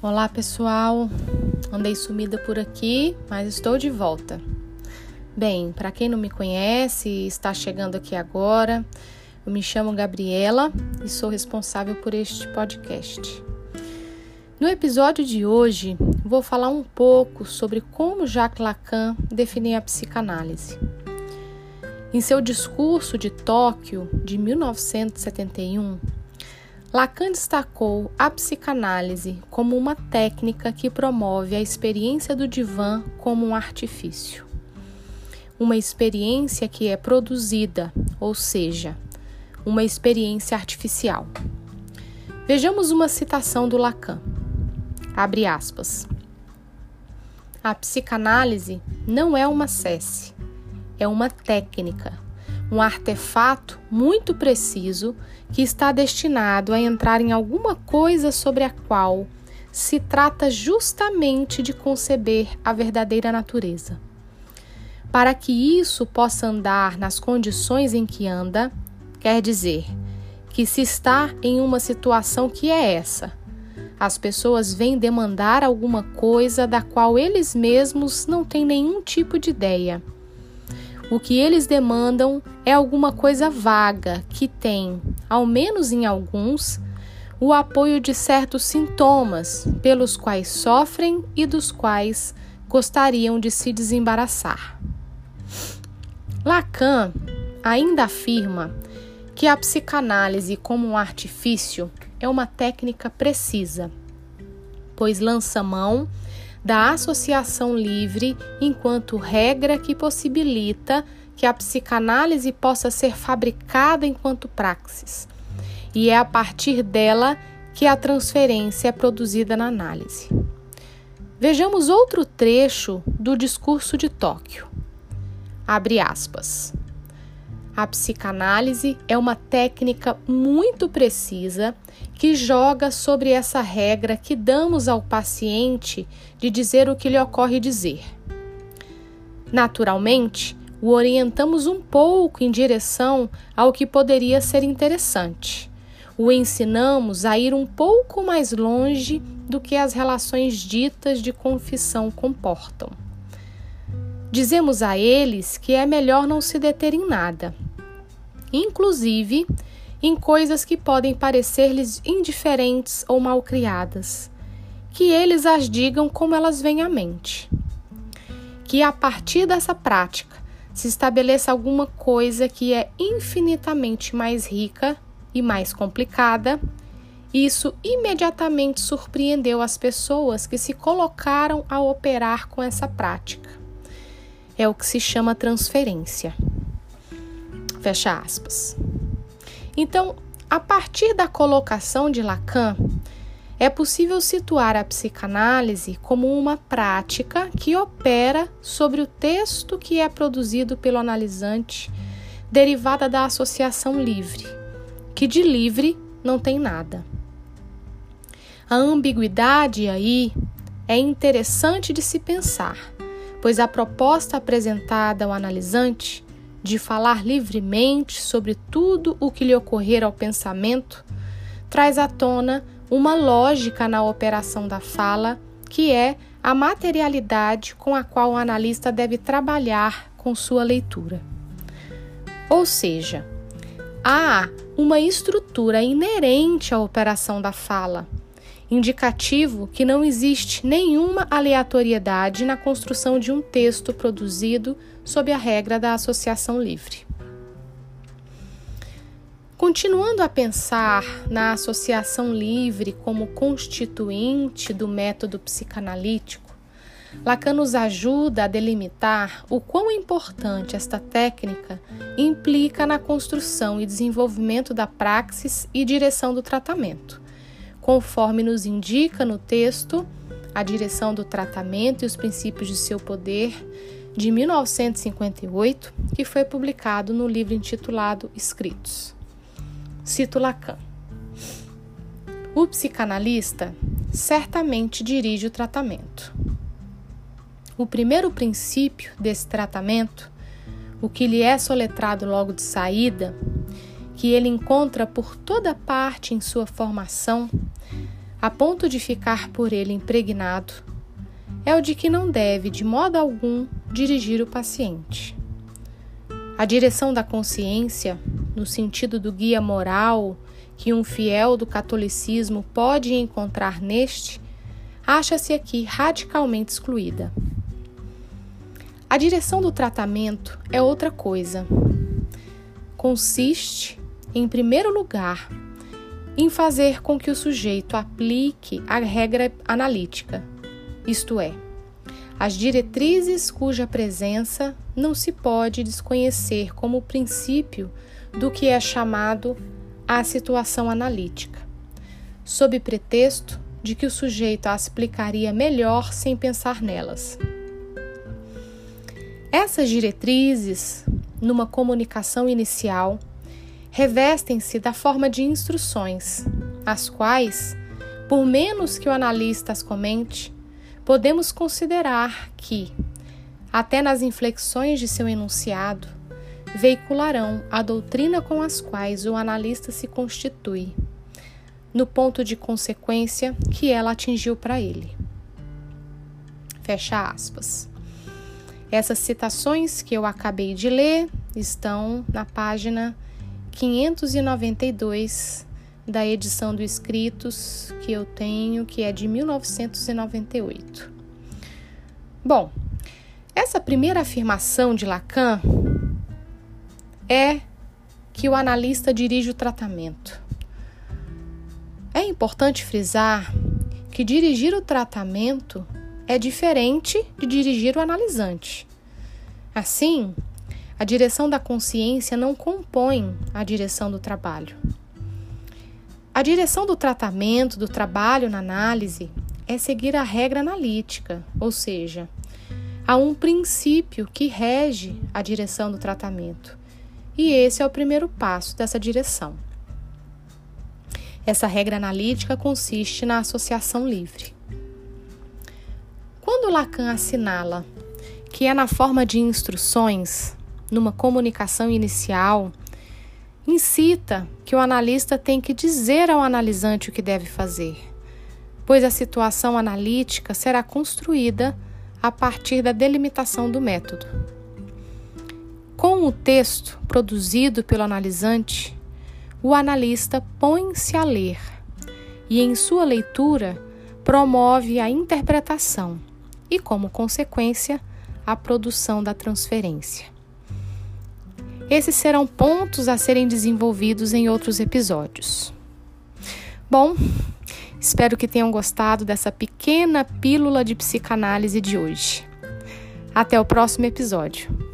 Olá pessoal, andei sumida por aqui, mas estou de volta. Bem, para quem não me conhece e está chegando aqui agora, eu me chamo Gabriela e sou responsável por este podcast. No episódio de hoje, vou falar um pouco sobre como Jacques Lacan definiu a psicanálise. Em seu discurso de Tóquio de 1971, Lacan destacou a psicanálise como uma técnica que promove a experiência do divã como um artifício. Uma experiência que é produzida, ou seja, uma experiência artificial. Vejamos uma citação do Lacan. Abre aspas. A psicanálise não é uma cesse, é uma técnica um artefato muito preciso que está destinado a entrar em alguma coisa sobre a qual se trata justamente de conceber a verdadeira natureza. Para que isso possa andar nas condições em que anda, quer dizer que se está em uma situação que é essa, as pessoas vêm demandar alguma coisa da qual eles mesmos não têm nenhum tipo de ideia o que eles demandam é alguma coisa vaga que tem, ao menos em alguns, o apoio de certos sintomas pelos quais sofrem e dos quais gostariam de se desembaraçar. Lacan ainda afirma que a psicanálise, como um artifício, é uma técnica precisa, pois lança mão da associação livre enquanto regra que possibilita que a psicanálise possa ser fabricada enquanto praxis. E é a partir dela que a transferência é produzida na análise. Vejamos outro trecho do discurso de Tóquio. Abre aspas. A psicanálise é uma técnica muito precisa que joga sobre essa regra que damos ao paciente de dizer o que lhe ocorre dizer. Naturalmente, o orientamos um pouco em direção ao que poderia ser interessante. O ensinamos a ir um pouco mais longe do que as relações ditas de confissão comportam. Dizemos a eles que é melhor não se deter em nada inclusive em coisas que podem parecer-lhes indiferentes ou malcriadas, que eles as digam como elas vêm à mente. Que a partir dessa prática se estabeleça alguma coisa que é infinitamente mais rica e mais complicada, isso imediatamente surpreendeu as pessoas que se colocaram a operar com essa prática. É o que se chama transferência. Fecha aspas. Então, a partir da colocação de Lacan, é possível situar a psicanálise como uma prática que opera sobre o texto que é produzido pelo analisante, derivada da associação livre, que de livre não tem nada. A ambiguidade aí é interessante de se pensar, pois a proposta apresentada ao analisante de falar livremente sobre tudo o que lhe ocorrer ao pensamento, traz à tona uma lógica na operação da fala, que é a materialidade com a qual o analista deve trabalhar com sua leitura. Ou seja, há uma estrutura inerente à operação da fala, indicativo que não existe nenhuma aleatoriedade na construção de um texto produzido sob a regra da associação livre. Continuando a pensar na associação livre como constituinte do método psicanalítico, Lacan nos ajuda a delimitar o quão importante esta técnica implica na construção e desenvolvimento da praxis e direção do tratamento conforme nos indica no texto A Direção do Tratamento e os Princípios de Seu Poder, de 1958, que foi publicado no livro intitulado Escritos. Cito Lacan. O psicanalista certamente dirige o tratamento. O primeiro princípio desse tratamento, o que lhe é soletrado logo de saída, que ele encontra por toda parte em sua formação, a ponto de ficar por ele impregnado, é o de que não deve, de modo algum, dirigir o paciente. A direção da consciência, no sentido do guia moral que um fiel do catolicismo pode encontrar neste, acha-se aqui radicalmente excluída. A direção do tratamento é outra coisa. Consiste, em primeiro lugar, em fazer com que o sujeito aplique a regra analítica, isto é, as diretrizes cuja presença não se pode desconhecer como princípio do que é chamado a situação analítica, sob pretexto de que o sujeito as explicaria melhor sem pensar nelas. Essas diretrizes, numa comunicação inicial, revestem-se da forma de instruções, as quais, por menos que o analista as comente, podemos considerar que, até nas inflexões de seu enunciado, veicularão a doutrina com as quais o analista se constitui, no ponto de consequência que ela atingiu para ele. Fecha aspas. Essas citações que eu acabei de ler estão na página 592 da edição do Escritos que eu tenho, que é de 1998. Bom, essa primeira afirmação de Lacan é que o analista dirige o tratamento. É importante frisar que dirigir o tratamento é diferente de dirigir o analisante. Assim, a direção da consciência não compõe a direção do trabalho. A direção do tratamento, do trabalho na análise, é seguir a regra analítica, ou seja, há um princípio que rege a direção do tratamento. E esse é o primeiro passo dessa direção. Essa regra analítica consiste na associação livre. Quando Lacan assinala que é na forma de instruções, numa comunicação inicial, incita que o analista tem que dizer ao analisante o que deve fazer, pois a situação analítica será construída a partir da delimitação do método. Com o texto produzido pelo analisante, o analista põe-se a ler e, em sua leitura, promove a interpretação e, como consequência, a produção da transferência. Esses serão pontos a serem desenvolvidos em outros episódios. Bom, espero que tenham gostado dessa pequena pílula de psicanálise de hoje. Até o próximo episódio.